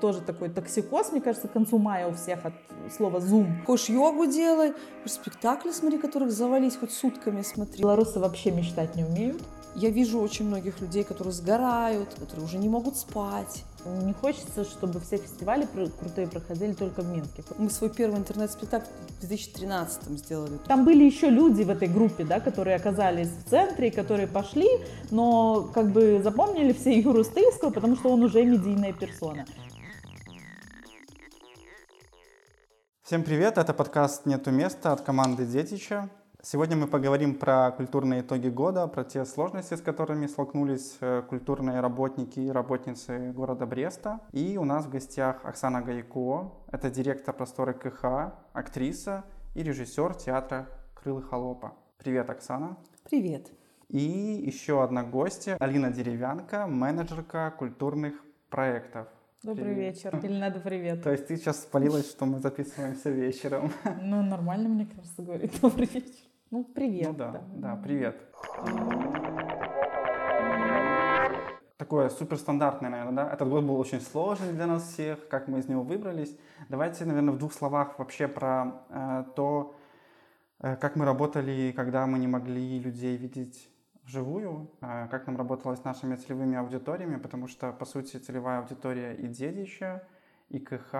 тоже такой токсикоз, мне кажется, к концу мая у всех от слова Zoom. Хочешь йогу делай, спектакли смотри, которых завались хоть сутками смотри. Белорусы вообще мечтать не умеют. Я вижу очень многих людей, которые сгорают, которые уже не могут спать. Не хочется, чтобы все фестивали крутые проходили только в Минске. Мы свой первый интернет-спектакль в 2013 сделали. Там были еще люди в этой группе, да, которые оказались в центре, которые пошли, но как бы запомнили все Юру Стыльского, потому что он уже медийная персона. Всем привет, это подкаст «Нету места» от команды «Детича». Сегодня мы поговорим про культурные итоги года, про те сложности, с которыми столкнулись э, культурные работники и работницы города Бреста. И у нас в гостях Оксана Гаяко, это директор просторы КХ, актриса и режиссер театра «Крылы холопа». Привет, Оксана. Привет. И еще одна гостья, Алина Деревянка, менеджерка культурных проектов. Добрый привет. вечер. Или надо привет. То есть ты сейчас спалилась, что мы записываемся вечером. Ну, нормально, мне кажется, говорить добрый вечер. Ну, привет. Ну да, да, да привет. Такое суперстандартное, наверное, да? Этот год был очень сложный для нас всех, как мы из него выбрались. Давайте, наверное, в двух словах вообще про э, то, э, как мы работали, когда мы не могли людей видеть вживую, э, как нам работалось с нашими целевыми аудиториями, потому что, по сути, целевая аудитория и Дедища, и КХ,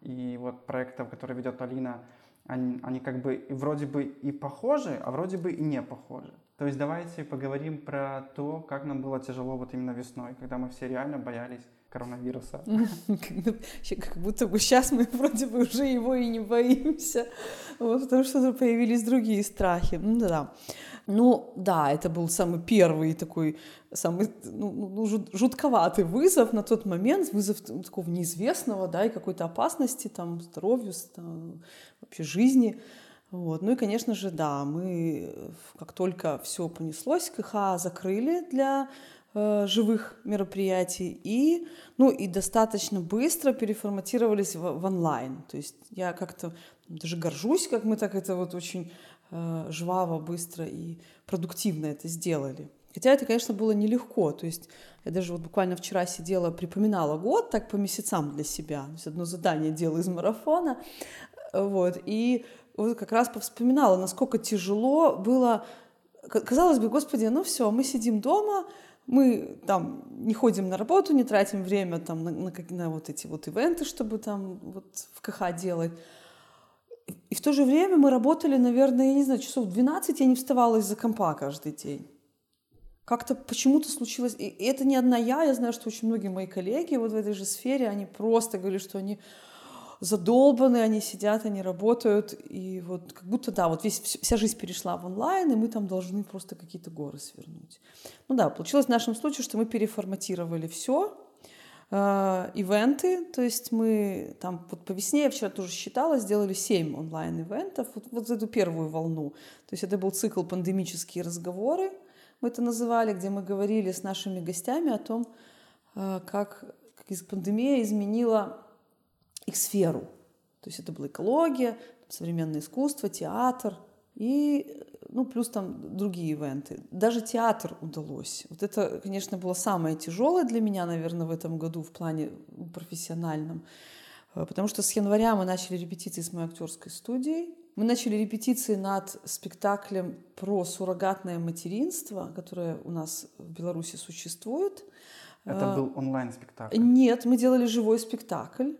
и вот проектов, которые ведет Алина – они, они как бы вроде бы и похожи, а вроде бы и не похожи. То есть давайте поговорим про то, как нам было тяжело вот именно весной, когда мы все реально боялись коронавируса. Как будто бы сейчас мы вроде бы уже его и не боимся, потому что появились другие страхи. Ну да. Ну да, это был самый первый такой, самый ну, ну, ну жутковатый вызов на тот момент, вызов такого неизвестного, да, и какой-то опасности, там, здоровью, там, вообще жизни. Вот. Ну и, конечно же, да, мы, как только все понеслось, КХ закрыли для э, живых мероприятий и, ну, и достаточно быстро переформатировались в, в онлайн. То есть я как-то даже горжусь, как мы так это вот очень Э, жваво, быстро и продуктивно это сделали. Хотя это, конечно, было нелегко. То есть я даже вот буквально вчера сидела, припоминала год так по месяцам для себя. То есть одно задание делала из марафона. Вот. И вот как раз повспоминала, насколько тяжело было. Казалось бы, господи, ну все, мы сидим дома, мы там не ходим на работу, не тратим время там на, на, на вот эти вот ивенты, чтобы там вот в КХ делать. И в то же время мы работали, наверное, я не знаю, часов 12 я не вставала из-за компа каждый день. Как-то почему-то случилось, и это не одна я, я знаю, что очень многие мои коллеги вот в этой же сфере, они просто говорили, что они задолбаны, они сидят, они работают, и вот как будто, да, вот весь, вся жизнь перешла в онлайн, и мы там должны просто какие-то горы свернуть. Ну да, получилось в нашем случае, что мы переформатировали все, Э, ивенты, то есть мы там вот по весне, я вчера тоже считала, сделали 7 онлайн-ивентов, вот, вот эту первую волну. То есть это был цикл «Пандемические разговоры», мы это называли, где мы говорили с нашими гостями о том, э, как, как пандемия изменила их сферу. То есть это была экология, современное искусство, театр и ну, плюс там другие ивенты. Даже театр удалось. Вот это, конечно, было самое тяжелое для меня, наверное, в этом году в плане профессиональном. Э, потому что с января мы начали репетиции с моей актерской студией. Мы начали репетиции над спектаклем про суррогатное материнство, которое у нас в Беларуси существует. Это э, был онлайн-спектакль? Нет, мы делали живой спектакль.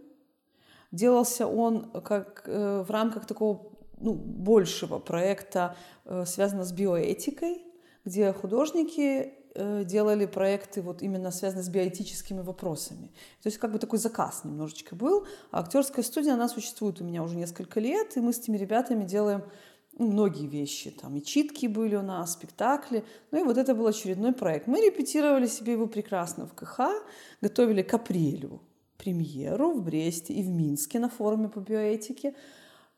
Делался он как э, в рамках такого ну, большего проекта, э, связанного с биоэтикой, где художники э, делали проекты вот именно связанные с биоэтическими вопросами. То есть как бы такой заказ немножечко был. А актерская студия, она существует у меня уже несколько лет, и мы с этими ребятами делаем ну, многие вещи. Там и читки были у нас, спектакли. Ну и вот это был очередной проект. Мы репетировали себе его прекрасно в КХ, готовили к апрелю премьеру в Бресте и в Минске на форуме по биоэтике.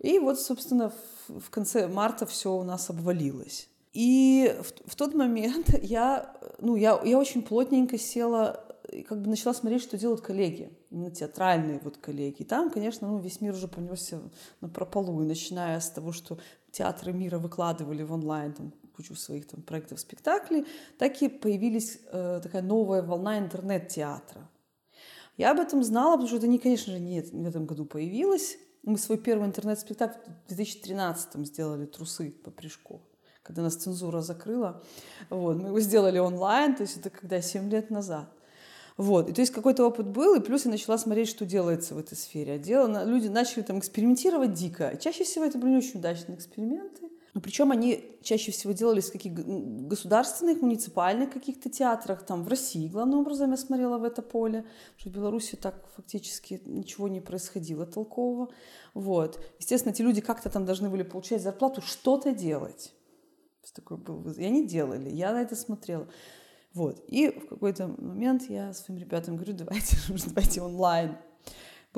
И вот, собственно, в конце марта все у нас обвалилось. И в, в тот момент я, ну, я, я очень плотненько села и как бы начала смотреть, что делают коллеги, именно театральные вот коллеги. И там, конечно, ну, весь мир уже понесся на прополу, и начиная с того, что театры мира выкладывали в онлайн там, кучу своих там, проектов, спектаклей, так и появилась э, такая новая волна интернет-театра. Я об этом знала, потому что это, не, конечно же, не в этом году появилось. Мы свой первый интернет-спектакль в 2013 сделали «Трусы по прыжку», когда нас цензура закрыла. Вот, мы его сделали онлайн, то есть это когда 7 лет назад. Вот. И то есть какой-то опыт был, и плюс я начала смотреть, что делается в этой сфере. А дело, люди начали там экспериментировать дико. Чаще всего это были не очень удачные эксперименты. Но причем они чаще всего делались в каких государственных, муниципальных каких-то театрах. Там в России, главным образом, я смотрела в это поле. Что в Беларуси так фактически ничего не происходило толкового. Вот. Естественно, эти люди как-то там должны были получать зарплату, что-то делать. Такой был И они делали. Я на это смотрела. Вот. И в какой-то момент я своим ребятам говорю, давайте, давайте онлайн.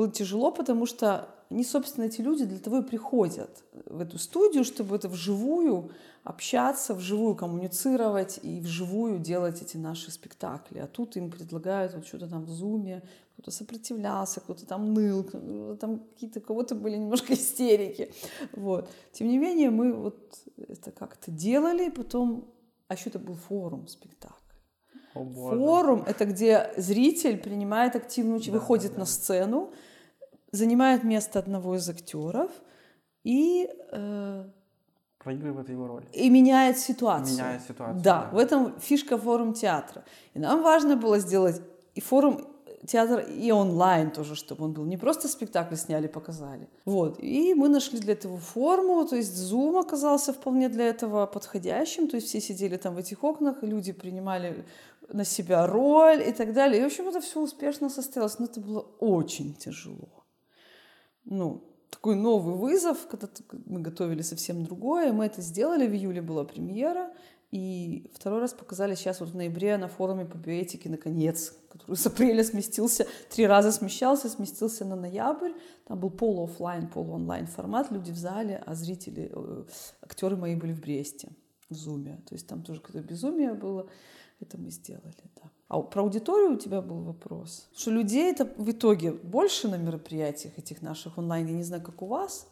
Было тяжело, потому что они, собственно, эти люди для того и приходят в эту студию, чтобы это вживую общаться, вживую коммуницировать и вживую делать эти наши спектакли. А тут им предлагают вот что-то там в зуме, кто-то сопротивлялся, кто-то там ныл, там какие-то кого-то были немножко истерики. Вот. Тем не менее, мы вот это как-то делали, потом... А еще это был форум спектакль. О. Форум — это где зритель принимает активную Да, выходит да. на сцену, занимает место одного из актеров и, э, Проигрывает его роль. и меняет ситуацию. Меняет ситуацию, Да, да. в этом фишка форум театра. И нам важно было сделать и форум театр и онлайн тоже, чтобы он был. Не просто спектакль сняли, показали. Вот. И мы нашли для этого форму, то есть Zoom оказался вполне для этого подходящим, то есть все сидели там в этих окнах, люди принимали на себя роль и так далее. И, в общем, это все успешно состоялось, но это было очень тяжело. Ну, такой новый вызов, когда мы готовили совсем другое. Мы это сделали, в июле была премьера, и второй раз показали сейчас вот в ноябре на форуме по биоэтике, наконец, который с апреля сместился, три раза смещался, сместился на ноябрь. Там был полуофлайн, полуонлайн формат, люди в зале, а зрители, э, актеры мои были в Бресте, в Зуме. То есть там тоже какое-то безумие было. Это мы сделали, да. А про аудиторию у тебя был вопрос. Что людей это в итоге больше на мероприятиях этих наших онлайн, я не знаю, как у вас,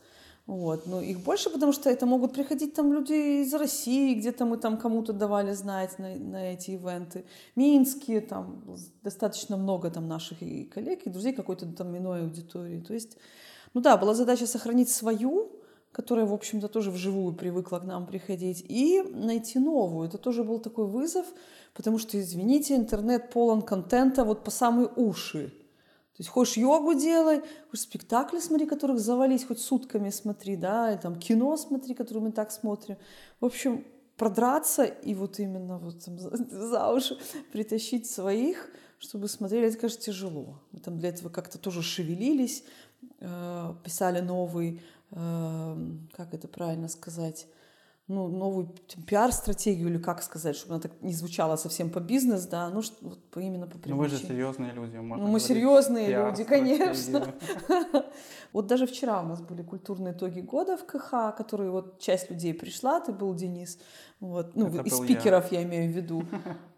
вот, но их больше, потому что это могут приходить там люди из России, где-то мы там кому-то давали знать на, на эти ивенты. Минские, там достаточно много там наших и коллег, и друзей какой-то там иной аудитории. То есть, ну да, была задача сохранить свою, которая, в общем-то, тоже вживую привыкла к нам приходить, и найти новую. Это тоже был такой вызов, потому что, извините, интернет полон контента вот по самые уши. То есть хочешь йогу делай, хочешь спектакли смотри, которых завались, хоть сутками смотри, да, и там кино смотри, которое мы так смотрим. В общем, продраться и вот именно вот там за, уши притащить своих, чтобы смотрели, это, конечно, тяжело. Мы там для этого как-то тоже шевелились, э, писали новый, как это правильно сказать, ну, новую пиар-стратегию, или как сказать, чтобы она так не звучала совсем по бизнес, да, ну, что, вот по- именно по Ну вы же привычке. серьезные люди. можно Ну, мы серьезные люди, конечно. Вот даже вчера у нас были культурные итоги года в КХ, которые вот часть людей пришла, ты был Денис, вот, ну, Это из был я. спикеров я имею в виду.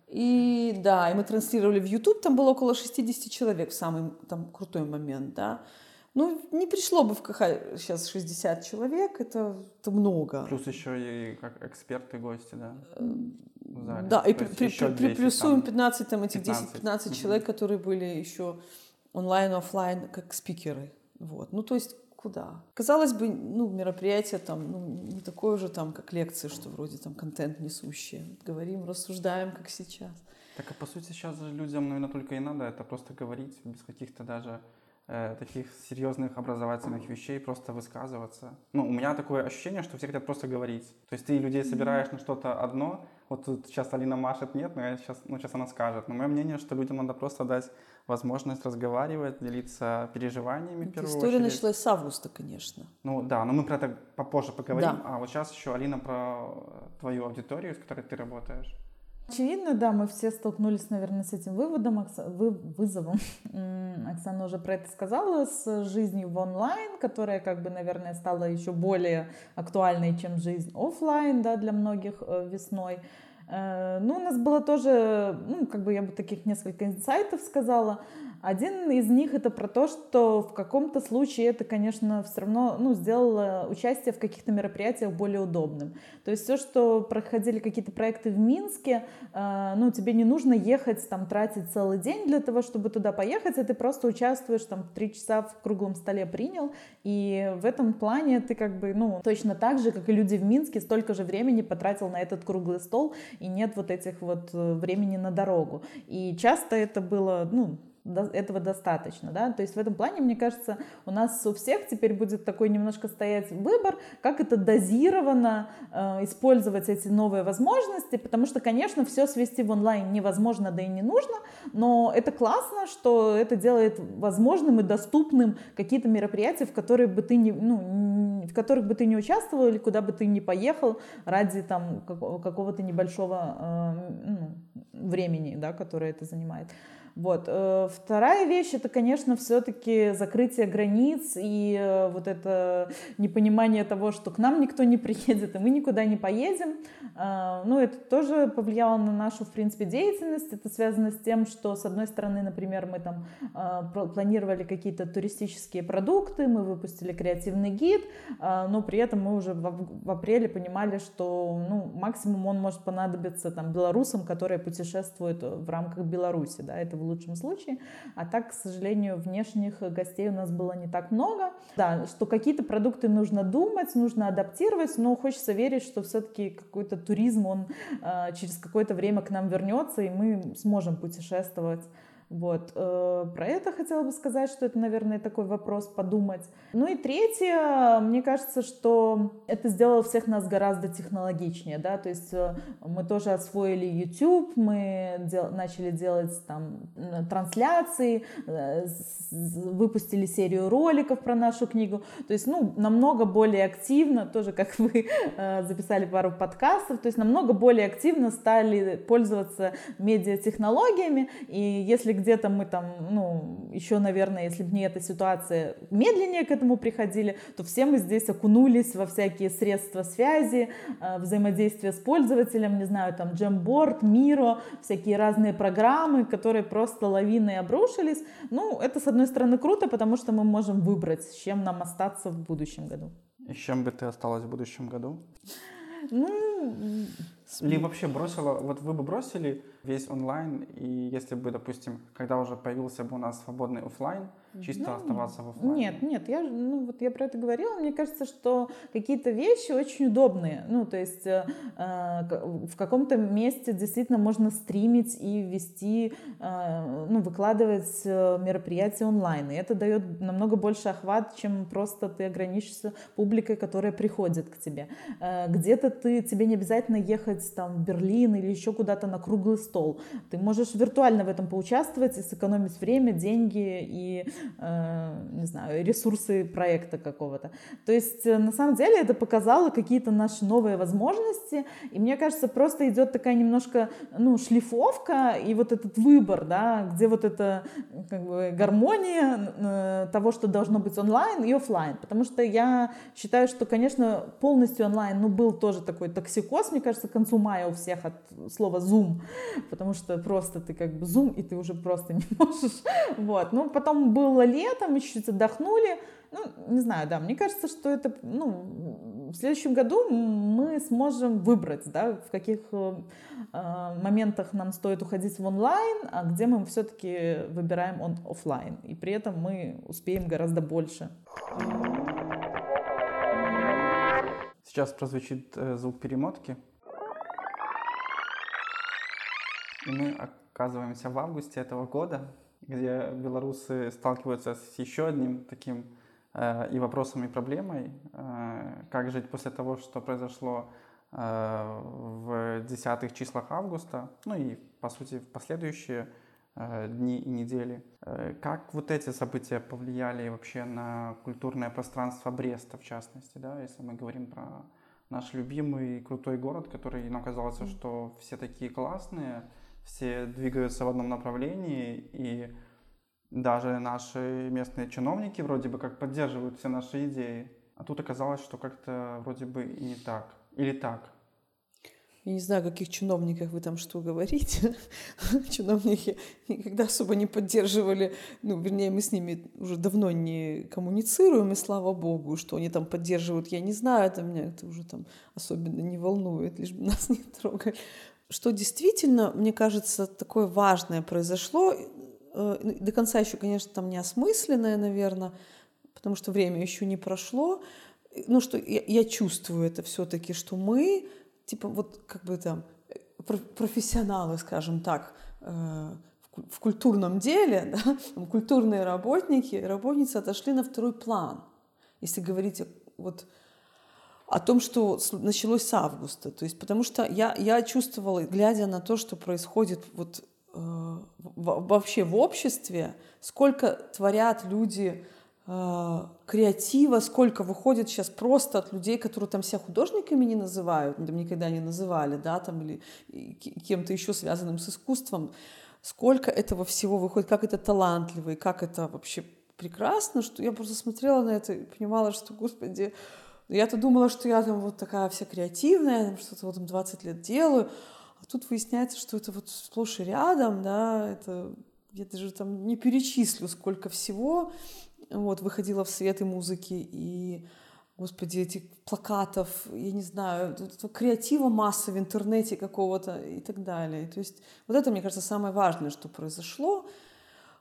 И да, и мы транслировали в YouTube, там было около 60 человек в самый там крутой момент, да. Ну, не пришло бы в КХ сейчас 60 человек, это, это много. Плюс еще и как эксперты, гости, да. в зале. Да, и при, при- при- 200 приплюсуем там. 15, там этих 15. 10-15 Мгм. человек, которые были еще онлайн, офлайн, как спикеры. Вот. Ну, то есть куда? Казалось бы, ну, мероприятие там, ну, не такое же там, как лекции, что вроде там контент несущие. Говорим, рассуждаем, как сейчас. Так а по сути сейчас же людям, наверное, только и надо это просто говорить без каких-то даже э, таких серьезных образовательных вещей, просто высказываться. Ну, у меня такое ощущение, что все хотят просто говорить. То есть ты людей собираешь на что-то одно, вот тут сейчас Алина машет, нет, но я сейчас, ну, сейчас она скажет. Но мое мнение, что людям надо просто дать возможность разговаривать, делиться переживаниями в первую история очередь. началась с августа, конечно. Ну да, но мы про это попозже поговорим. Да. А вот сейчас еще, Алина, про твою аудиторию, с которой ты работаешь. Очевидно, да, мы все столкнулись, наверное, с этим выводом, вы- вызовом. Оксана уже про это сказала, с жизнью в онлайн, которая, как бы, наверное, стала еще более актуальной, чем жизнь офлайн, да, для многих э, весной. Ну, у нас было тоже, ну, как бы я бы таких несколько инсайтов сказала. Один из них это про то, что в каком-то случае это, конечно, все равно ну, сделало участие в каких-то мероприятиях более удобным. То есть все, что проходили какие-то проекты в Минске, э, ну, тебе не нужно ехать, там, тратить целый день для того, чтобы туда поехать, а ты просто участвуешь, там, три часа в круглом столе принял, и в этом плане ты как бы, ну, точно так же, как и люди в Минске, столько же времени потратил на этот круглый стол, и нет вот этих вот э, времени на дорогу. И часто это было, ну, этого достаточно, да, то есть в этом плане, мне кажется, у нас у всех теперь будет такой немножко стоять выбор, как это дозированно э, использовать эти новые возможности, потому что, конечно, все свести в онлайн невозможно, да и не нужно, но это классно, что это делает возможным и доступным какие-то мероприятия, в которые бы ты не, ну, в которых бы ты не участвовал или куда бы ты не поехал ради там какого-то небольшого э, ну, времени, да, которое это занимает. Вот. Э, вторая вещь это, конечно, все-таки закрытие границ и э, вот это непонимание того, что к нам никто не приедет, и мы никуда не поедем. А, ну, это тоже повлияло на нашу, в принципе, деятельность. Это связано с тем, что, с одной стороны, например, мы там а, планировали какие-то туристические продукты, мы выпустили креативный гид, а, но при этом мы уже в апреле понимали, что ну, максимум он может понадобиться там белорусам, которые путешествуют в рамках Беларуси. Да, это в лучшем случае. А так, к сожалению, внешних гостей у нас было не так много. Да, что какие-то продукты нужно думать, нужно адаптировать, но хочется верить, что все-таки какой-то туризм, он э, через какое-то время к нам вернется, и мы сможем путешествовать вот. Э, про это хотела бы сказать, что это, наверное, такой вопрос подумать. Ну и третье, мне кажется, что это сделало всех нас гораздо технологичнее, да, то есть э, мы тоже освоили YouTube, мы дел начали делать там трансляции, э, выпустили серию роликов про нашу книгу, то есть, ну, намного более активно, тоже как вы записали пару подкастов, то есть намного более активно стали пользоваться медиатехнологиями, и если где-то мы там, ну, еще, наверное, если бы не эта ситуация, медленнее к этому приходили, то все мы здесь окунулись во всякие средства связи, э, взаимодействия с пользователем, не знаю, там, Jamboard, Miro, всякие разные программы, которые просто лавиной обрушились. Ну, это, с одной стороны, круто, потому что мы можем выбрать, с чем нам остаться в будущем году. И с чем бы ты осталась в будущем году? Ну, или вообще бросила, вот вы бы бросили весь онлайн, и если бы, допустим, когда уже появился бы у нас свободный офлайн, чисто ну, оставаться в офлайне? Нет, нет, я, ну, вот я про это говорила, мне кажется, что какие-то вещи очень удобные, ну, то есть э, э в каком-то месте действительно можно стримить и вести, э, ну, выкладывать э, мероприятия онлайн, и это дает намного больше охват, чем просто ты ограничишься публикой, которая приходит к тебе. Э, где-то ты, тебе не обязательно ехать там в Берлин или еще куда-то на круглый стол, ты можешь виртуально в этом поучаствовать и сэкономить время, деньги и Э, не знаю, ресурсы проекта какого-то. То есть, э, на самом деле, это показало какие-то наши новые возможности, и мне кажется, просто идет такая немножко, ну, шлифовка и вот этот выбор, да, где вот эта как бы гармония э, того, что должно быть онлайн и офлайн, потому что я считаю, что, конечно, полностью онлайн, ну, был тоже такой токсикоз, мне кажется, к концу мая у всех от слова Zoom, потому что просто ты как бы Zoom, и ты уже просто не можешь, вот, ну, потом был было летом, еще чуть отдохнули. Ну, не знаю, да, мне кажется, что это, ну, в следующем году мы сможем выбрать, да, в каких э, моментах нам стоит уходить в онлайн, а где мы все-таки выбираем он офлайн. И при этом мы успеем гораздо больше. Сейчас прозвучит э, звук перемотки. И мы оказываемся в августе этого года где белорусы сталкиваются с еще одним таким э, и вопросом, и проблемой, э, как жить после того, что произошло э, в десятых числах августа, ну и, по сути, в последующие э, дни и недели. Э, как вот эти события повлияли вообще на культурное пространство Бреста, в частности, да, если мы говорим про наш любимый крутой город, который нам казалось, что все такие классные, все двигаются в одном направлении, и даже наши местные чиновники вроде бы как поддерживают все наши идеи. А тут оказалось, что как-то вроде бы и не так. Или так. Я не знаю, о каких чиновниках вы там что говорите. Чиновники никогда особо не поддерживали, ну, вернее, мы с ними уже давно не коммуницируем, и слава богу, что они там поддерживают, я не знаю, это меня это уже там особенно не волнует, лишь бы нас не трогали. Что действительно, мне кажется, такое важное произошло, э, до конца еще, конечно, там не осмысленное, наверное, потому что время еще не прошло, ну, что я, я чувствую это все-таки, что мы типа вот как бы там профессионалы, скажем так, э, в культурном деле, да, культурные работники, работницы отошли на второй план. Если говорить вот о том, что началось с августа. То есть, потому что я, я чувствовала, глядя на то, что происходит вот, э, вообще в обществе, сколько творят люди э, креатива, сколько выходит сейчас просто от людей, которые там себя художниками не называют, там никогда не называли, да, там или кем-то еще связанным с искусством, сколько этого всего выходит, как это талантливо и как это вообще прекрасно, что я просто смотрела на это и понимала, что, господи, я-то думала, что я там вот такая вся креативная, что-то вот там 20 лет делаю, а тут выясняется, что это вот сплошь и рядом, да, это я даже там не перечислю, сколько всего, вот, выходила в свет и музыки, и, господи, этих плакатов, я не знаю, креатива масса в интернете какого-то и так далее. То есть вот это, мне кажется, самое важное, что произошло.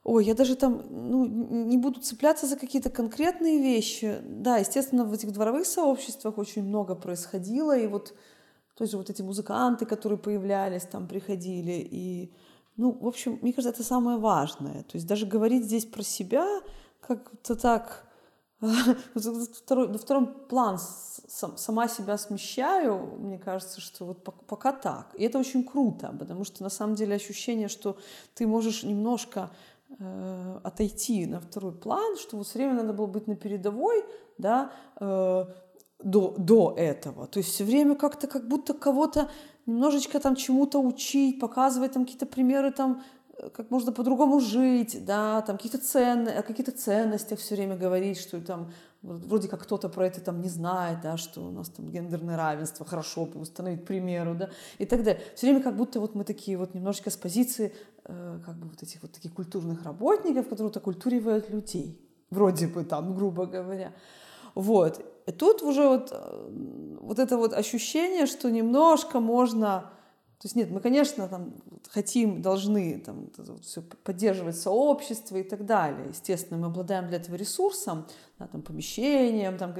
Ой, я даже там ну, не буду цепляться за какие-то конкретные вещи. Да, естественно, в этих дворовых сообществах очень много происходило, и вот то есть вот эти музыканты, которые появлялись, там приходили, и, ну, в общем, мне кажется, это самое важное. То есть даже говорить здесь про себя, как-то так на втором план сама себя смещаю, мне кажется, что вот пока так. И это очень круто, потому что на самом деле ощущение, что ты можешь немножко э, отойти на второй план, что вот все время надо было быть на передовой, да, э, до, до этого. То есть все время как-то как будто кого-то немножечко там чему-то учить, показывать там какие-то примеры там как можно по-другому жить, да, там какие-то ценны, о каких-то ценностях все время говорить, что там вроде как кто-то про это там не знает, да, что у нас там гендерное равенство, хорошо бы установить, примеру, да, и так далее. Все время как будто вот мы такие вот немножечко с позиции э, как бы вот этих вот таких культурных работников, которые окультуривают людей, вроде бы там, грубо говоря. Вот. И тут уже вот, э, вот это вот ощущение, что немножко можно то есть нет, мы, конечно, там хотим, должны там, все поддерживать сообщество и так далее. Естественно, мы обладаем для этого ресурсом, да, там, помещением, там,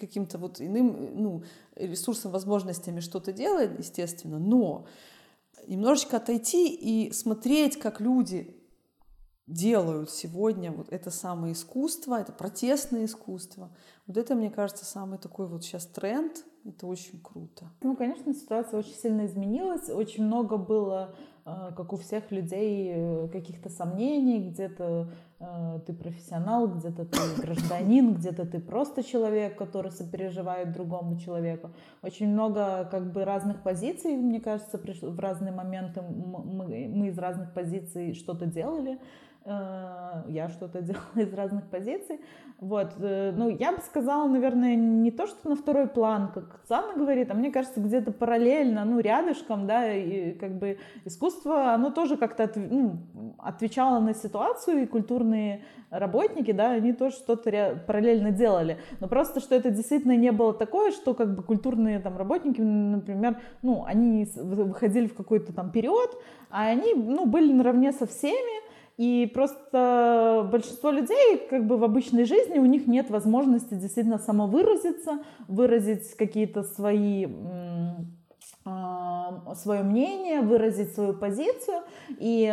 каким-то вот иным ну, ресурсом, возможностями что-то делать, естественно, но немножечко отойти и смотреть, как люди делают сегодня вот это самое искусство, это протестное искусство. Вот это, мне кажется, самый такой вот сейчас тренд, это очень круто. Ну, конечно, ситуация очень сильно изменилась. Очень много было, э, как у всех людей, э, каких-то сомнений. Где-то э, ты профессионал, где-то ты гражданин, где-то ты просто человек, который сопереживает другому человеку. Очень много как бы разных позиций, мне кажется, в разные моменты мы, мы из разных позиций что-то делали я что-то делала из разных позиций. Вот, э, ну, я бы сказала, наверное, не то, что на второй план, как Оксана говорит, а мне кажется, где-то параллельно, ну, рядышком, да, и как бы искусство, оно тоже как-то от, ну, отвечало на ситуацию, и культурные работники, да, они тоже что-то параллельно делали. Но просто, что это действительно не было такое, что как бы культурные там работники, например, ну, они выходили в какой-то там период, а они, ну, были наравне со всеми, и просто большинство людей как бы в обычной жизни у них нет возможности действительно самовыразиться, выразить какие-то свои а, свое мнение, выразить свою позицию. И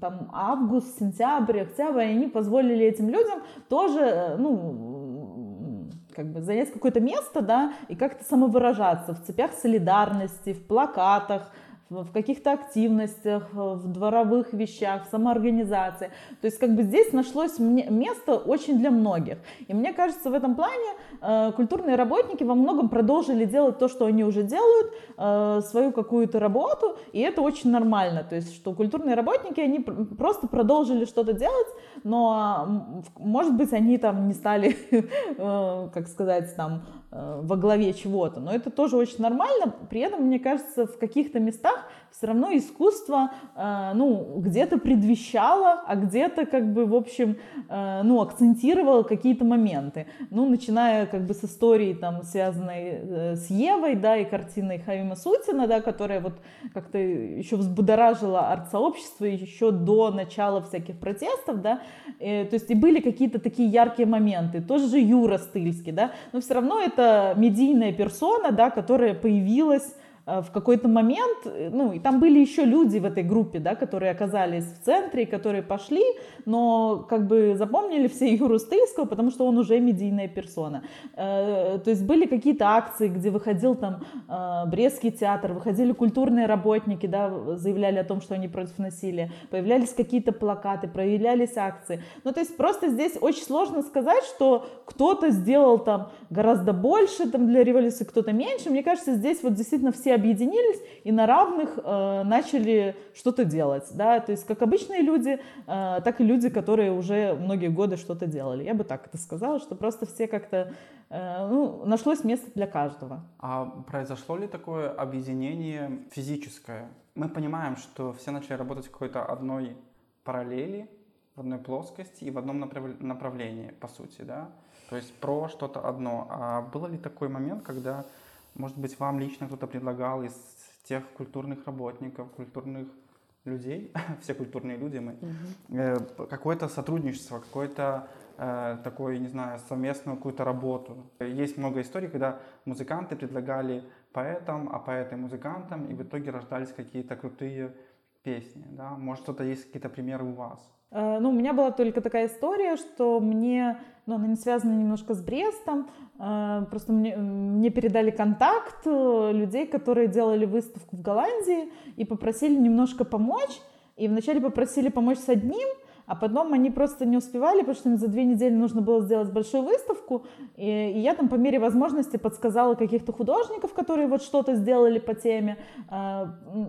там август, сентябрь, октябрь, они позволили этим людям тоже, ну, как бы занять какое-то место, да, и как-то самовыражаться в цепях солидарности, в плакатах, в каких-то активностях, в дворовых вещах, в самоорганизации. То есть как бы здесь нашлось место очень для многих. И мне кажется, в этом плане э, культурные работники во многом продолжили делать то, что они уже делают, э, свою какую-то работу, и это очень нормально. То есть что культурные работники, они просто продолжили что-то делать, но может быть они там не стали, э, как сказать, там э, во главе чего-то, но это тоже очень нормально. При этом, мне кажется, в каких-то местах все равно искусство, э, ну, где-то предвещало, а где-то, как бы, в общем, э, ну, акцентировало какие-то моменты. Ну, начиная, как бы, с истории, там, связанной э, с Евой, да, и картиной Хаима Сутина, да, которая вот как-то еще взбудоражила арт-сообщество еще до начала всяких протестов, да, и, то есть и были какие-то такие яркие моменты. Тоже же Юра Стыльский, да, но все равно это медийная персона, да, которая появилась Э, в какой-то момент, э, ну, и там были еще люди в этой группе, да, которые оказались в центре, которые пошли, но как бы запомнили все Юру Стыльского, потому что он уже медийная персона. Э, то есть были какие-то акции, где выходил там Брестский театр, выходили культурные работники, да, заявляли о том, что они против насилия, появлялись какие-то плакаты, проявлялись акции. Ну, то есть просто здесь очень сложно сказать, что кто-то сделал там гораздо больше там для революции, кто-то меньше. Мне кажется, здесь вот действительно все объединились и на равных э, начали что-то делать, да, то есть как обычные люди, э, так и люди, которые уже многие годы что-то делали. Я бы так это сказала, что просто все как-то, э, ну, нашлось место для каждого. А произошло ли такое объединение физическое? Мы понимаем, что все начали работать в какой-то одной параллели, в одной плоскости и в одном направ- направлении, по сути, да? То есть про что-то одно. А был ли такой момент, когда может быть, вам лично кто-то предлагал из тех культурных работников, культурных людей, все культурные люди мы, угу. какое-то сотрудничество, какое-то э, такое, не знаю, совместную какую-то работу. Есть много историй, когда музыканты предлагали поэтам, а поэты музыкантам, и в итоге рождались какие-то крутые песни. Да? Может, что-то есть какие-то примеры у вас? Э, ну, у меня была только такая история, что мне, ну, она не связана немножко с Брестом, э, просто мне, мне передали контакт э, людей, которые делали выставку в Голландии и попросили немножко помочь. И вначале попросили помочь с одним, а потом они просто не успевали, потому что им за две недели нужно было сделать большую выставку, и, и я там по мере возможности подсказала каких-то художников, которые вот что-то сделали по теме, э,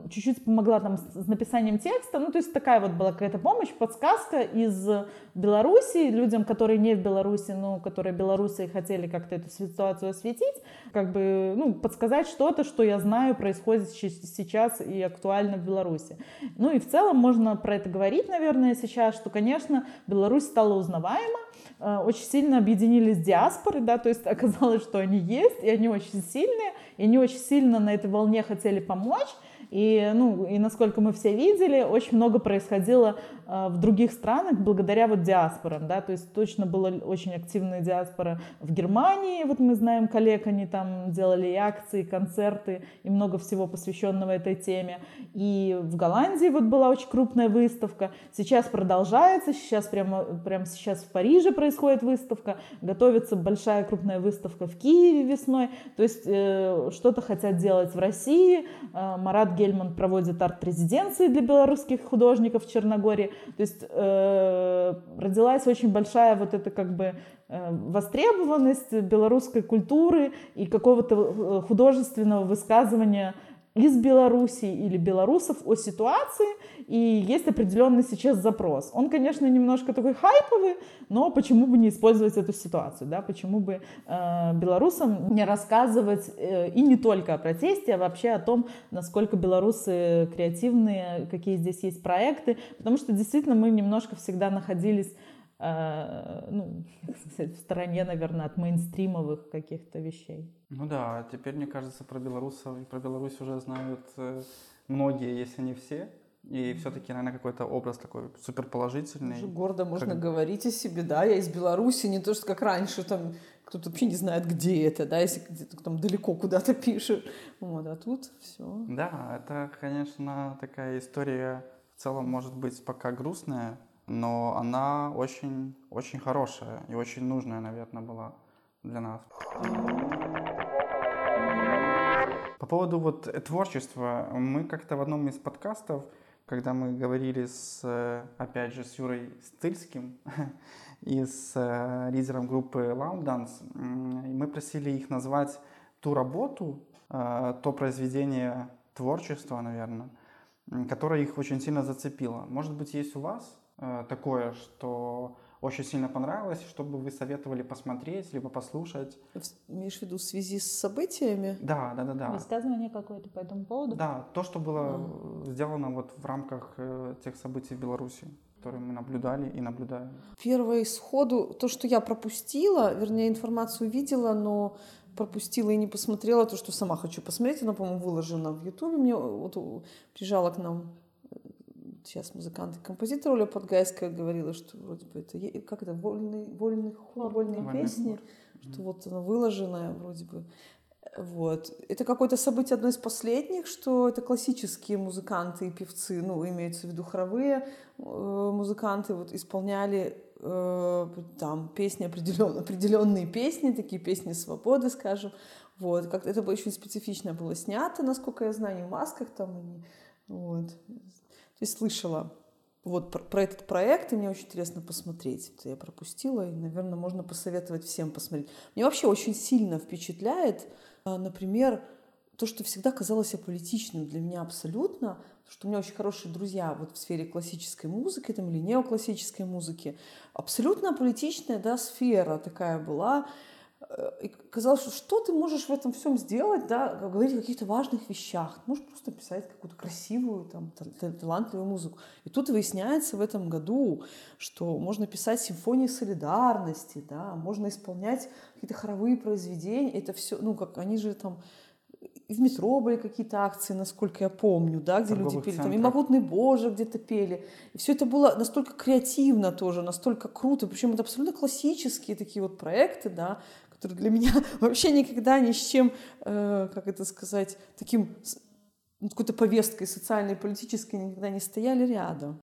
чуть-чуть помогла там с, с написанием текста, ну то есть такая вот была какая-то помощь, подсказка из Беларуси людям, которые не в Беларуси, но которые белорусы и хотели как-то эту ситуацию осветить, как бы, ну, подсказать что-то, что я знаю происходит сейчас и актуально в Беларуси. Ну и в целом можно про это говорить, наверное, сейчас, что что, конечно, Беларусь стала узнаваема, э, очень сильно объединились диаспоры, да, то есть оказалось, что они есть, и они очень сильные, и они очень сильно на этой волне хотели помочь, и, ну, и насколько мы все видели, очень много происходило в других странах благодаря вот диаспорам, да, то есть точно была очень активная диаспора в Германии, вот мы знаем коллег, они там делали и акции, и концерты, и много всего посвященного этой теме. И в Голландии вот была очень крупная выставка, сейчас продолжается, сейчас прямо, прямо сейчас в Париже происходит выставка, готовится большая крупная выставка в Киеве весной, то есть э, что-то хотят делать в России, э, Марат Гельман проводит арт-резиденции для белорусских художников в Черногории. То есть э, родилась очень большая вот эта как бы э, востребованность белорусской культуры и какого-то э, художественного высказывания из Беларуси или белорусов о ситуации, и есть определенный сейчас запрос. Он, конечно, немножко такой хайповый, но почему бы не использовать эту ситуацию, да, почему бы э, белорусам не рассказывать э, и не только о протесте, а вообще о том, насколько белорусы креативные, какие здесь есть проекты, потому что действительно мы немножко всегда находились э, ну, в стороне, наверное, от мейнстримовых каких-то вещей. Ну да, теперь, мне кажется, про белорусов и про Беларусь уже знают э, многие, если не все. И все-таки, наверное, какой-то образ такой суперположительный. Уже гордо можно как... говорить о себе, да, я из Беларуси, не то, что как раньше, там, кто-то вообще не знает, где это, да, если где-то там далеко куда-то пишет. Вот, а тут все. Да, это, конечно, такая история в целом может быть пока грустная, но она очень, очень хорошая и очень нужная, наверное, была для нас. По поводу вот творчества, мы как-то в одном из подкастов когда мы говорили с, э, опять же, с Юрой Стыльским и с э, лидером группы Lounge Dance, мы просили их назвать ту работу, э, то произведение творчества, наверное, которое их очень сильно зацепило. Может быть, есть у вас такое, что очень сильно понравилось, чтобы вы советовали посмотреть, либо послушать. Имеешь в виду в связи с событиями? Да, да, да, да. Высказывание какое-то по этому поводу? Да, то, что было а. сделано вот в рамках э, тех событий в Беларуси которые мы наблюдали и наблюдаем? Первое сходу, то, что я пропустила, вернее, информацию видела, но пропустила и не посмотрела то, что сама хочу посмотреть. Она, по-моему, выложена в Ютубе. Мне вот приезжала к нам сейчас музыкант и композитор Оля Подгайская говорила, что вроде бы это, как это, вольный, вольный хор, вольные Вольный песни, хор. что вот она выложенная вроде бы. Вот. Это какое-то событие одно из последних, что это классические музыканты и певцы, ну, имеются в виду хоровые э, музыканты, вот исполняли э, там песни определенные, определенные песни, такие песни свободы, скажем. Вот. Как это очень специфично было снято, насколько я знаю, не в масках там, и, вот. То есть слышала вот про, про этот проект, и мне очень интересно посмотреть. Это я пропустила, и, наверное, можно посоветовать всем посмотреть. Мне вообще очень сильно впечатляет, а, например, то, что всегда казалось аполитичным для меня абсолютно, что у меня очень хорошие друзья вот в сфере классической музыки там, или неоклассической музыки. Абсолютно аполитичная да, сфера такая была. Э, и казалось, что что ты можешь в этом всем сделать, да, говорить о каких-то важных вещах. Ты можешь просто писать какую-то красивую, там, талантливую музыку. И тут выясняется в этом году, что можно писать симфонии солидарности, да, можно исполнять какие-то хоровые произведения. Это все, ну, как они же там и в метро были какие-то акции, насколько я помню, да, где люди пели, там и «Могутный Боже» где-то пели. И все это было настолько креативно тоже, настолько круто, причем это абсолютно классические такие вот проекты, да, которые для меня вообще никогда ни с чем, э, как это сказать, таким какой-то повесткой социальной политической никогда не стояли рядом.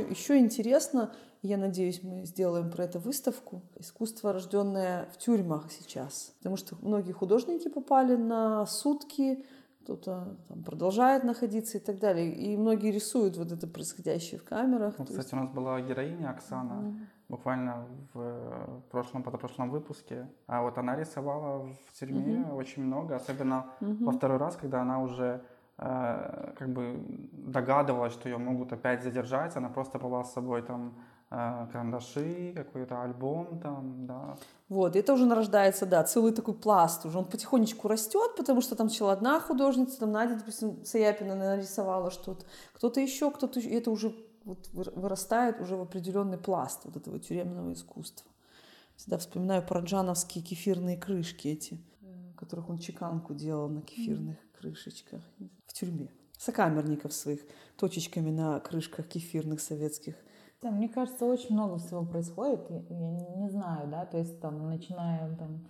Еще интересно, я надеюсь, мы сделаем про это выставку, искусство, рожденное в тюрьмах сейчас. Потому что многие художники попали на сутки, кто-то там продолжает находиться и так далее. И многие рисуют вот это происходящее в камерах. Ну, кстати, есть... у нас была героиня Оксана, mm-hmm. буквально в прошлом, позапрошлом выпуске. А вот она рисовала в тюрьме mm-hmm. очень много, особенно mm-hmm. во второй раз, когда она уже Э, как бы догадывалась, что ее могут опять задержать, она просто была с собой там э, карандаши, какой-то альбом там, да. Вот, это уже нарождается, да, целый такой пласт уже, он потихонечку растет, потому что там сначала одна художница, там Надя, допустим, Саяпина нарисовала что-то, кто-то еще, кто-то еще, это уже вот вырастает уже в определенный пласт вот этого тюремного искусства. Всегда вспоминаю параджановские кефирные крышки эти, которых он чеканку делал на кефирных крышечках в тюрьме. Сокамерников своих точечками на крышках кефирных советских. Да, мне кажется, очень много всего происходит. Я не, не знаю, да, то есть там, начиная там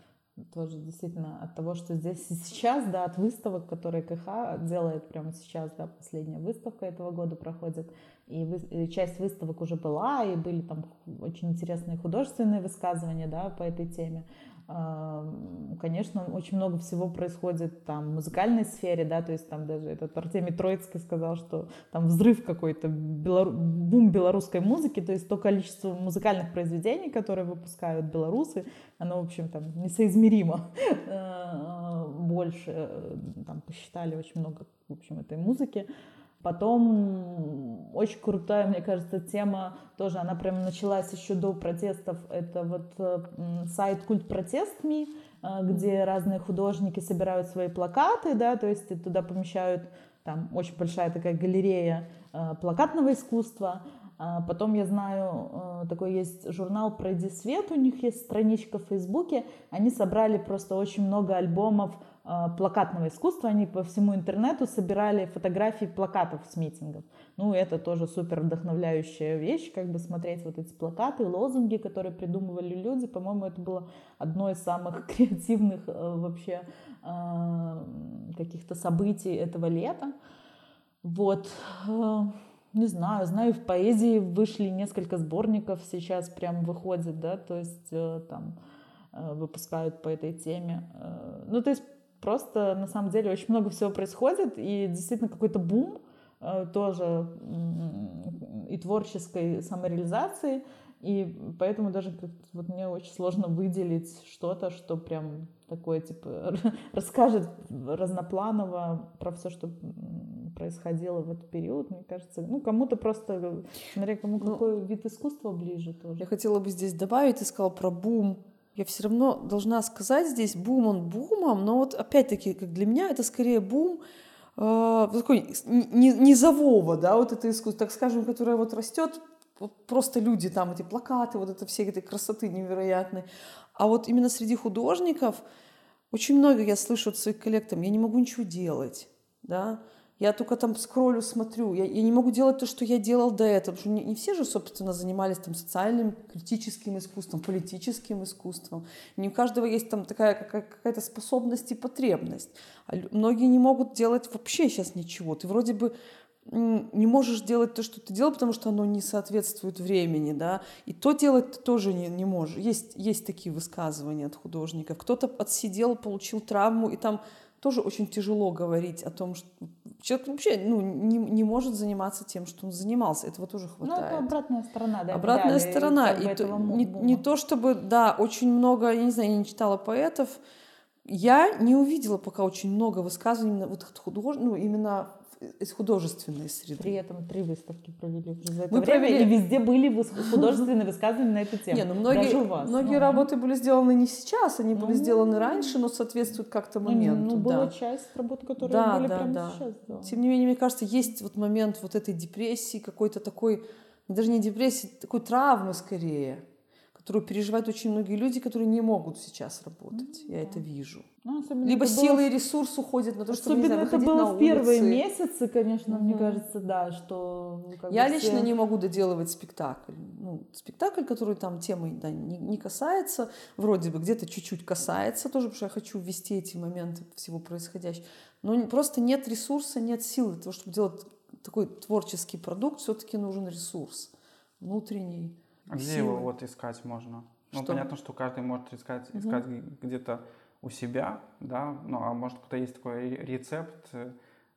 тоже действительно от того, что здесь и сейчас, да, от выставок, которые КХ делает прямо сейчас, да, последняя выставка этого года проходит, и, и часть выставок уже была, и были там очень интересные художественные высказывания, да, по этой теме. Конечно, очень много всего происходит там в музыкальной сфере, да, то есть там даже этот Артемий Троицкий сказал, что там взрыв какой-то, белору... бум белорусской музыки, то есть то количество музыкальных произведений, которые выпускают белорусы, оно, в общем, там несоизмеримо э, больше, там посчитали очень много, в общем, этой музыки. Потом очень крутая, мне кажется, тема тоже, она прям началась еще до протестов. Это вот э, сайт Культ Протест Ми, э, где разные художники собирают свои плакаты, да, то есть туда помещают там очень большая такая галерея э, плакатного искусства. А потом я знаю, такой есть журнал «Пройди свет», у них есть страничка в Фейсбуке, они собрали просто очень много альбомов плакатного искусства. Они по всему интернету собирали фотографии плакатов с митингов. Ну, это тоже супер вдохновляющая вещь, как бы смотреть вот эти плакаты, лозунги, которые придумывали люди. По-моему, это было одно из самых креативных э, вообще а, каких-то событий этого лета. Вот. Э, не знаю, знаю, в поэзии вышли несколько сборников, сейчас прям выходит, да, то есть э, там выпускают по этой теме. Ну, то есть просто на самом деле очень много всего происходит, и действительно какой-то бум э, тоже и творческой самореализации, и поэтому даже вот мне очень сложно выделить что-то, что прям такое, типа, расскажет разнопланово про все, что происходило в этот период, мне кажется. Ну, кому-то просто, смотря кому ну, какой вид искусства ближе тоже. Я хотела бы здесь добавить, ты сказал про бум. Я все равно должна сказать здесь, бум он бумом, но вот опять-таки, как для меня, это скорее бум, э, такой низового, да, вот это искусство, так скажем, которое вот растет вот просто люди, там эти плакаты, вот это все этой красоты невероятной. А вот именно среди художников очень много я слышу от своих коллег, там, я не могу ничего делать, да, я только там скроллю, смотрю, я, я не могу делать то, что я делал до этого, потому что не, не все же, собственно, занимались там социальным, критическим искусством, политическим искусством. Не у каждого есть там такая какая-то способность и потребность. А многие не могут делать вообще сейчас ничего. Ты вроде бы не можешь делать то, что ты делал, потому что оно не соответствует времени, да, и то делать ты тоже не, не можешь. Есть, есть такие высказывания от художников. Кто-то отсидел, получил травму, и там тоже очень тяжело говорить о том, что человек вообще ну, не, не может заниматься тем, что он занимался. Этого тоже хватает. Ну, это обратная сторона, да. Обратная сторона. И, то, не, не то, чтобы, да, очень много, я не знаю, я не читала поэтов, я не увидела пока очень много высказываний именно вот худож... ну, именно из художественной среды. При этом три выставки провели за это Мы время, провели... и везде были художественные высказывания на эту тему. Не, ну многие, Даже у вас. Многие ну. работы были сделаны не сейчас, они были ну, сделаны раньше, но соответствуют как-то ну, моменту. Ну, была да. часть работ, которые да, были да, прямо да. сейчас. Да. Тем не менее, мне кажется, есть вот момент вот этой депрессии, какой-то такой, даже не депрессии, такой травмы скорее которую переживают очень многие люди, которые не могут сейчас работать. Mm-hmm. Я это вижу. Ну, Либо силы было... и ресурс уходят на то, чтобы не знаю, это было в первые месяцы, конечно, mm-hmm. мне кажется, да, что... Как Я лично все... не могу доделывать спектакль. Ну, спектакль, который там темой да, не, не касается, вроде бы где-то чуть-чуть касается тоже, потому что я хочу ввести эти моменты всего происходящего. Но просто нет ресурса, нет сил для того, чтобы делать такой творческий продукт, все-таки нужен ресурс внутренний а где его вот искать можно? Ну, что? понятно, что каждый может искать, искать угу. где-то у себя, да, ну, а может кто-то есть такой рецепт,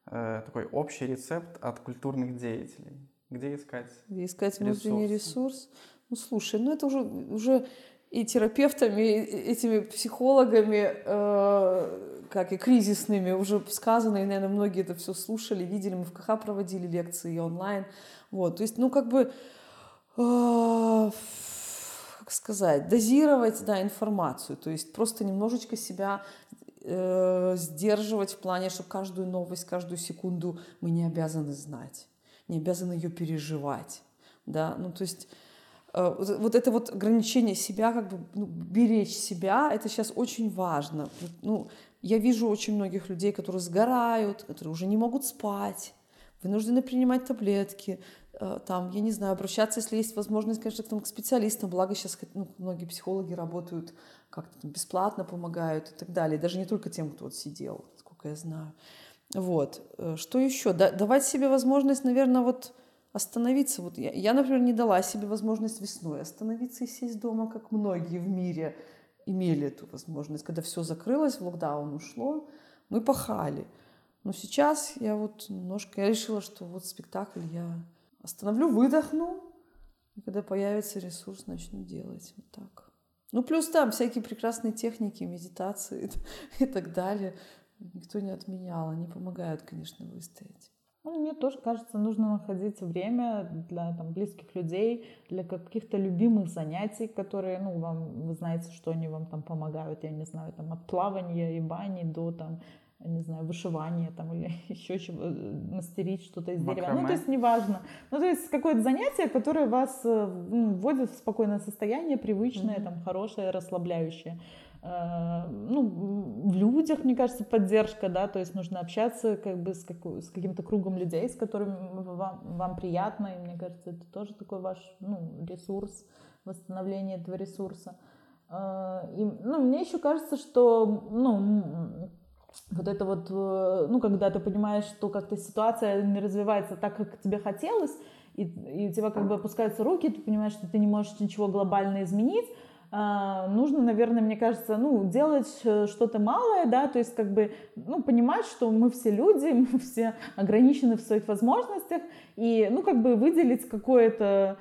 э, такой общий рецепт от культурных деятелей. Где искать? Где искать внутренний ресурс? Ну, слушай, ну это уже, уже и терапевтами, и этими психологами, э, как и кризисными, уже сказано, и, наверное, многие это все слушали, видели, мы в КХ проводили лекции и онлайн. Вот, то есть, ну, как бы как сказать, дозировать да, информацию, то есть просто немножечко себя э, сдерживать в плане, что каждую новость, каждую секунду мы не обязаны знать, не обязаны ее переживать, да, ну то есть э, вот это вот ограничение себя, как бы ну, беречь себя, это сейчас очень важно. Ну, я вижу очень многих людей, которые сгорают, которые уже не могут спать, вынуждены принимать таблетки, там, я не знаю, обращаться, если есть возможность, конечно, к, там, к специалистам, благо сейчас ну, многие психологи работают как-то бесплатно, помогают и так далее, даже не только тем, кто вот сидел, сколько я знаю. Вот. Э, что еще? Да, давать себе возможность, наверное, вот остановиться. Вот я, я, например, не дала себе возможность весной остановиться и сесть дома, как многие в мире имели эту возможность. Когда все закрылось, в локдаун ушло, мы пахали. Но сейчас я вот немножко, я решила, что вот спектакль я Остановлю, выдохну, и когда появится ресурс, начну делать вот так. Ну, плюс там всякие прекрасные техники, медитации и так далее. Никто не отменял, они помогают, конечно, выстоять. Ну, мне тоже кажется, нужно находить время для там, близких людей, для каких-то любимых занятий, которые, ну, вам, вы знаете, что они вам там помогают, я не знаю, там, от плавания и бани до там не знаю, вышивание там или еще чего, э, мастерить что-то из дерева. Ну, то есть неважно. Ну, то есть какое-то занятие, которое вас э, ну, вводит в спокойное состояние, привычное, mm-hmm. там, хорошее, расслабляющее. Э, ну, в людях, мне кажется, поддержка, да, то есть нужно общаться как бы с, как, с каким-то кругом людей, с которыми вам, вам приятно, и мне кажется, это тоже такой ваш, ну, ресурс, восстановление этого ресурса. И, ну, мне еще кажется, что, ну, вот это вот, э, ну, когда ты понимаешь, что как-то ситуация не развивается так, как тебе хотелось, и, и у тебя как бы опускаются руки, ты понимаешь, что ты не можешь ничего глобально изменить, а, нужно, наверное, мне кажется, ну, делать э, что-то малое, да, то есть как бы, ну, понимать, что мы все люди, мы все ограничены в своих возможностях, и, ну, как бы выделить какое-то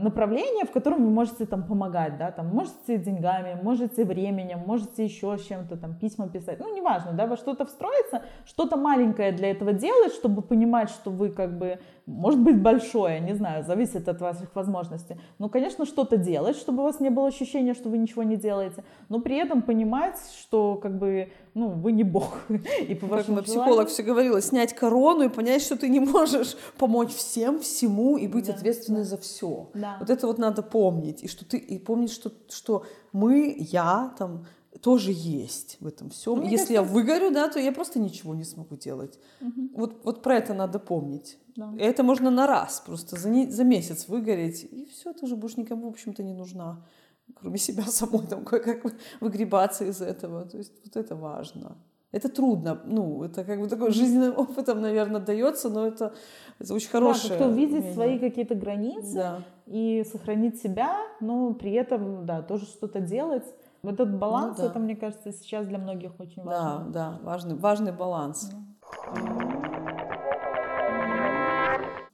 направление, в котором вы можете там помогать, да, там можете деньгами, можете временем, можете еще чем-то там письма писать, ну неважно, да, во что-то встроиться, что-то маленькое для этого делать, чтобы понимать, что вы как бы может быть большое, не знаю, зависит от ваших возможностей. Но, конечно, что-то делать, чтобы у вас не было ощущения, что вы ничего не делаете, но при этом понимать, что как бы, ну, вы не бог. И по как мой психолог все говорила, снять корону и понять, что ты не можешь помочь всем, всему и быть да, ответственной да. за все. Да. Вот это вот надо помнить. И что ты и помнить, что, что мы, я, там, тоже есть в этом всем. Ну, Если кажется... я выгорю, да, то я просто ничего не смогу делать. Угу. Вот, вот про это надо помнить. Да. Это можно на раз, просто за, не, за месяц выгореть, и все, ты уже будешь никому, в общем-то, не нужна, кроме себя самой, там, как выгребаться из этого. То есть вот это важно. Это трудно, ну, это как бы такой жизненным опытом, наверное, дается, но это, это очень хорошее. Да, кто видит свои какие-то границы да. и сохранить себя, но при этом, да, тоже что-то делать. Вот этот баланс, ну, да. это, мне кажется, сейчас для многих очень важно. Да, да, важный, важный баланс.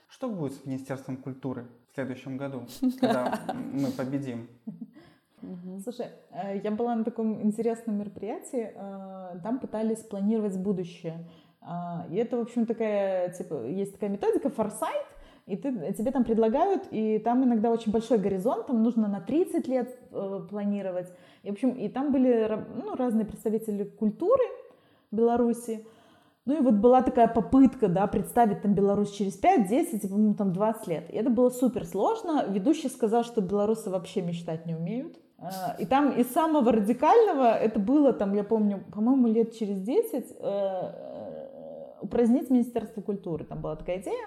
Что будет с Министерством культуры в следующем году, когда мы победим? Слушай, э, я была на таком интересном мероприятии, э, там пытались планировать будущее. А, и это, в общем, такая, типа, есть такая методика форсайт, и ты, тебе там предлагают, и там иногда очень большой горизонт, там нужно на 30 лет э, планировать. И, в общем, и там были ну, разные представители культуры Беларуси. Ну и вот была такая попытка, да, представить там Беларусь через 5, 10 и, по-моему, там 20 лет. И это было супер сложно. Ведущий сказал, что белорусы вообще мечтать не умеют. А, и там из самого радикального это было, там, я помню, по-моему, лет через 10 э, э, упразднить Министерство культуры. Там была такая идея.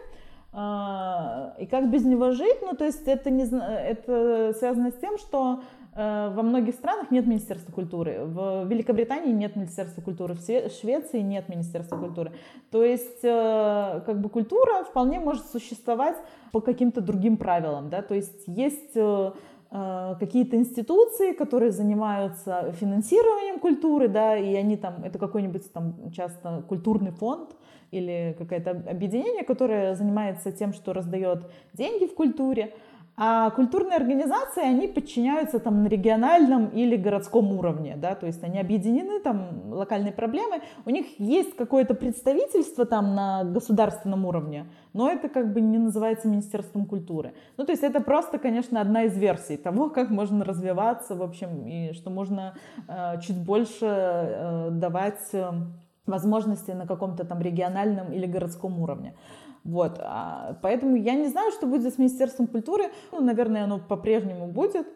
А, и как без него жить? Ну, то есть это, не, это связано с тем, что во многих странах нет Министерства культуры. В Великобритании нет Министерства культуры, в Швеции нет Министерства культуры. То есть э, как бы культура вполне может существовать по каким-то другим правилам. Да? То есть есть э, какие-то институции, которые занимаются финансированием культуры, да, и они там, это какой-нибудь там часто культурный фонд, или какое-то объединение, которое занимается тем, что раздает деньги в культуре. А культурные организации, они подчиняются там на региональном или городском уровне, да, то есть они объединены, там локальные проблемы, у них есть какое-то представительство там на государственном уровне, но это как бы не называется Министерством культуры. Ну, то есть это просто, конечно, одна из версий того, как можно развиваться, в общем, и что можно э, чуть больше э, давать э, возможности на каком-то там региональном или городском уровне. Вот, а, поэтому я не знаю, что будет с Министерством культуры. Ну, наверное, оно по-прежнему будет.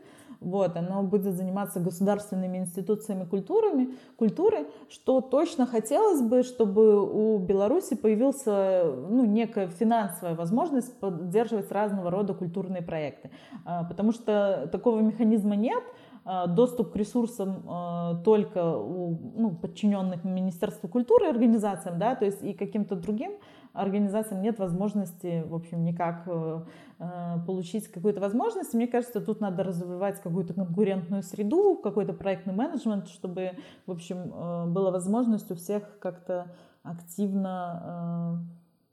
Вот, оно будет заниматься государственными институциями культурами, культуры, что точно хотелось бы, чтобы у Беларуси появился ну, некая финансовая возможность поддерживать разного рода культурные проекты. А, потому что такого механизма нет, а, доступ к ресурсам только у ну, подчиненных Министерству культуры организациям, да, то есть и каким-то другим организациям нет возможности, в общем, никак э, э, получить какую-то возможность. Мне кажется, тут надо развивать какую-то конкурентную среду, какой-то проектный менеджмент, чтобы, в общем, э, была возможность у всех как-то активно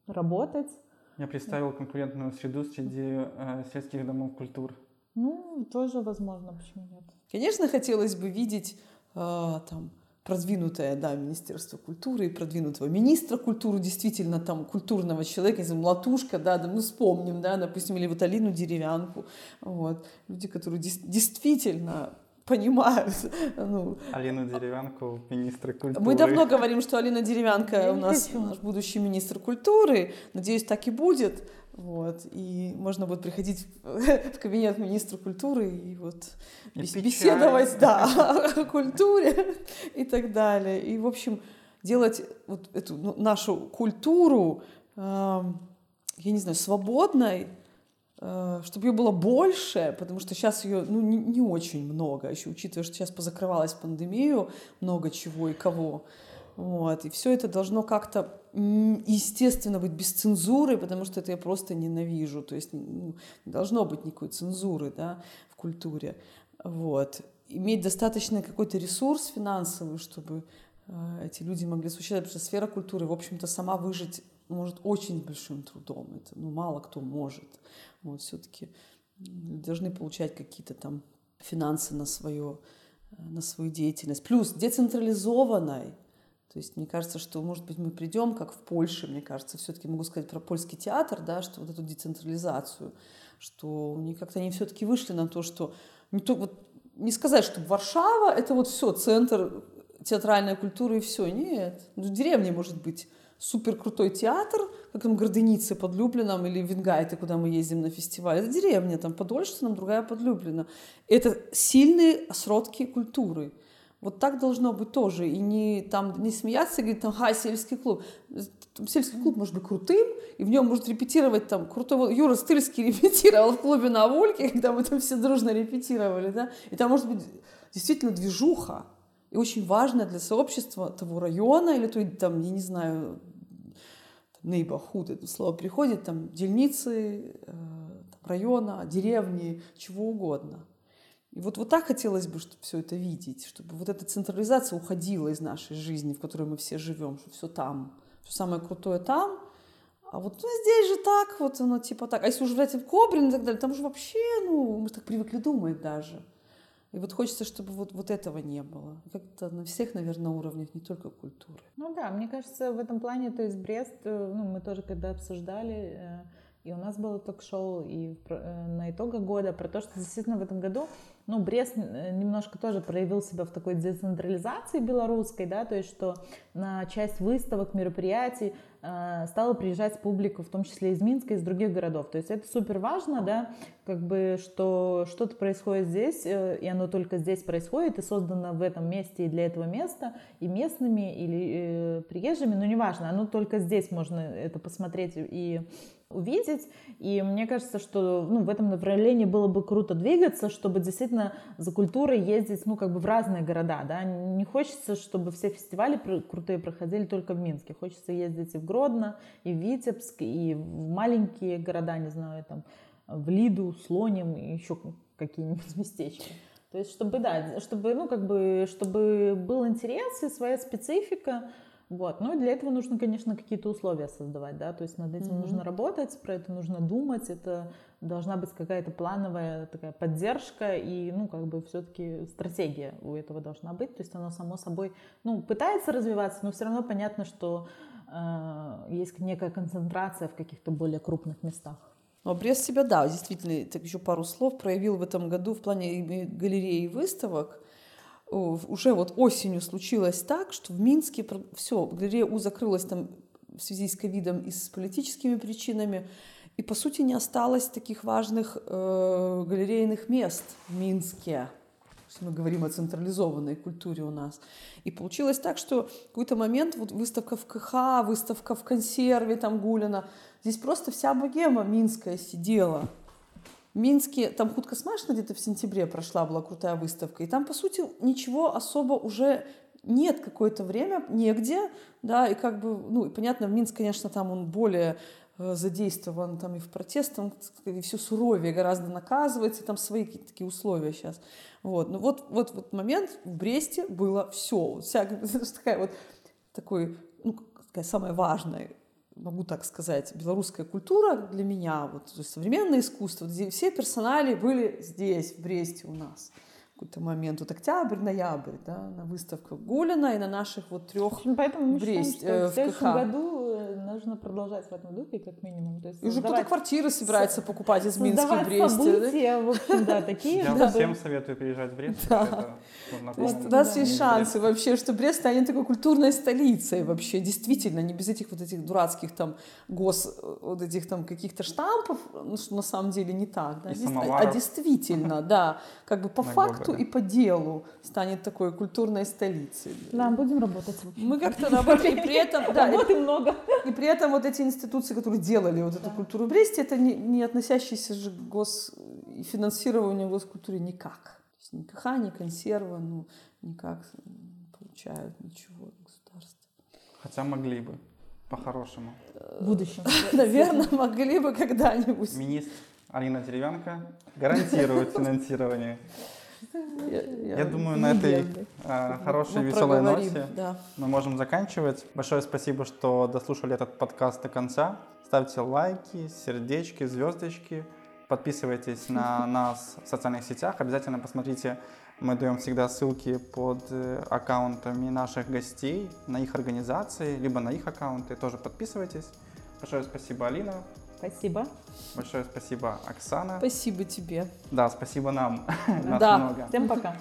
работать. Я представил конкурентную среду среди сельских домов культур. Ну, тоже возможно, почему нет. Конечно, хотелось бы видеть э, там продвинутое, да, Министерство культуры и продвинутого министра культуры, действительно там культурного человека, если Латушка, да, да, ну вспомним, да, допустим, или вот Алину Деревянку, вот, люди, которые действительно понимают. Ну, Алину Деревянку, министра культуры. Мы давно говорим, что Алина Деревянка у нас наш будущий министр культуры. Надеюсь, так и будет. Вот. И можно будет приходить в кабинет министра культуры и вот и беседовать да, о культуре и так далее. И, в общем, делать вот эту ну, нашу культуру, э, я не знаю, свободной, э, чтобы ее было больше, потому что сейчас ее ну, не, не очень много, еще учитывая, что сейчас позакрывалась пандемию, много чего и кого. Вот. И все это должно как-то, естественно, быть без цензуры, потому что это я просто ненавижу. То есть ну, не должно быть никакой цензуры да, в культуре. вот, иметь достаточно какой-то ресурс финансовый, чтобы э, эти люди могли существовать, потому что сфера культуры, в общем-то, сама выжить может очень большим трудом. Это, ну, мало кто может. Вот, все-таки должны получать какие-то там финансы на, свое, э, на свою деятельность. Плюс децентрализованной. То есть мне кажется, что, может быть, мы придем, как в Польше, мне кажется, все-таки могу сказать про польский театр, да, что вот эту децентрализацию, что они как-то они все-таки вышли на то, что не, то, вот, не сказать, что Варшава это вот все, центр театральной культуры и все. Нет. В деревне может быть супер крутой театр, как там Горденицы под Люблином или Вингайты, куда мы ездим на фестиваль. Это деревня, там Подольштином, другая под Люблином. Это сильные сродки культуры. Вот так должно быть тоже. И не, там, не смеяться и говорить, там, ха, сельский клуб. Сельский клуб может быть крутым, и в нем может репетировать там крутой... Юра Стыльский репетировал в клубе на Вольке, когда мы там все дружно репетировали, да, и там может быть действительно движуха, и очень важная для сообщества того района или той, там, я не знаю, neighborhood, это слово приходит, там, дельницы, э, района, деревни, чего угодно. И вот, вот так хотелось бы, чтобы все это видеть, чтобы вот эта централизация уходила из нашей жизни, в которой мы все живем, что все там, все самое крутое там, а вот ну, здесь же так, вот оно типа так. А если уже взять Кобрин и так далее, там же вообще, ну, мы так привыкли думать даже. И вот хочется, чтобы вот, вот этого не было. Как-то на всех, наверное, уровнях, не только культуры. Ну да, мне кажется, в этом плане, то есть Брест, э, ну, мы тоже когда обсуждали, э, и у нас было ток-шоу и э, на итогах года про то, что действительно в этом году, ну, Брест немножко тоже проявил себя в такой децентрализации белорусской, да, то есть что на часть выставок, мероприятий Э, стала приезжать публика, в том числе из Минска, из других городов. То есть это супер важно, да, как бы, что что-то происходит здесь, э, и оно только здесь происходит, и создано в этом месте и для этого места, и местными, или э, приезжими, но неважно, оно только здесь можно это посмотреть и увидеть. И мне кажется, что ну, в этом направлении было бы круто двигаться, чтобы действительно за культурой ездить ну, как бы в разные города. Да? Не хочется, чтобы все фестивали крутые проходили только в Минске. Хочется ездить и в Гродно, и в Витебск, и в маленькие города, не знаю, там, в Лиду, Слоним, и еще какие-нибудь местечки. То есть, чтобы, да, чтобы, ну, как бы, чтобы был интерес и своя специфика, вот. Ну и для этого нужно, конечно, какие-то условия создавать, да, то есть над этим mm-hmm. нужно работать, про это нужно думать, это должна быть какая-то плановая такая поддержка и, ну, как бы все-таки стратегия у этого должна быть, то есть оно само собой, ну, пытается развиваться, но все равно понятно, что э, есть некая концентрация в каких-то более крупных местах. Но Брест себя, да, действительно, так еще пару слов проявил в этом году в плане галереи и выставок уже вот осенью случилось так, что в Минске все, галерея У закрылась там в связи с ковидом и с политическими причинами, и по сути не осталось таких важных э, галерейных мест в Минске. Мы говорим о централизованной культуре у нас. И получилось так, что в какой-то момент вот выставка в КХ, выставка в консерве там Гулина, здесь просто вся богема минская сидела. В Минске, там худко смешно где-то в сентябре прошла, была крутая выставка, и там, по сути, ничего особо уже нет какое-то время, негде, да, и как бы, ну, и понятно, Минск, конечно, там он более э, задействован там и в протестах, и все суровее гораздо наказывается, там свои какие-то такие условия сейчас. Вот. Ну вот, вот, вот момент в Бресте было все. Вся такая вот такой, ну, такая самая важная могу так сказать, белорусская культура для меня, вот то есть современное искусство, все персонали были здесь, в Бресте у нас какой-то момент, вот октябрь, ноябрь, да, на выставках Гулина и на наших вот трех Поэтому мы Брест, считаем, что э, в следующем году нужно продолжать в этом духе, как минимум. То есть и уже кто-то квартиры собирается покупать из Минска в Бресте. события, да? в общем, да, такие. Я всем советую приезжать в Брест. Да. То есть у нас есть шансы вообще, что Брест станет такой культурной столицей вообще, действительно, не без этих вот этих дурацких там гос, вот этих там каких-то штампов, ну, что на самом деле не так, да, а действительно, да, как бы по факту и по делу станет такой культурной столицей. Да, будем работать. Мы как-то работаем, и при этом, да, работы много. И при этом вот эти институции, которые делали вот эту культуру в Бресте, это не, не относящиеся же к гос... финансированию госкультуре никак. То есть ни КХ, ни консерва, ну, никак не получают ничего от государства. Хотя могли бы, по-хорошему. В будущем. Наверное, могли бы когда-нибудь. Министр Алина Деревянко гарантирует финансирование Я, Я думаю, на этой э, хорошей, мы веселой ноте Да. мы можем заканчивать. Большое спасибо, что дослушали этот подкаст до конца. Ставьте лайки, сердечки, звездочки. Подписывайтесь на нас в социальных сетях. Обязательно посмотрите, мы даем всегда ссылки под э, аккаунтами наших гостей, на их организации, либо на их аккаунты. Тоже подписывайтесь. Большое спасибо, Алина. Спасибо. Большое спасибо, Оксана. Спасибо тебе. Да, спасибо нам. Нас Да. много. Всем пока.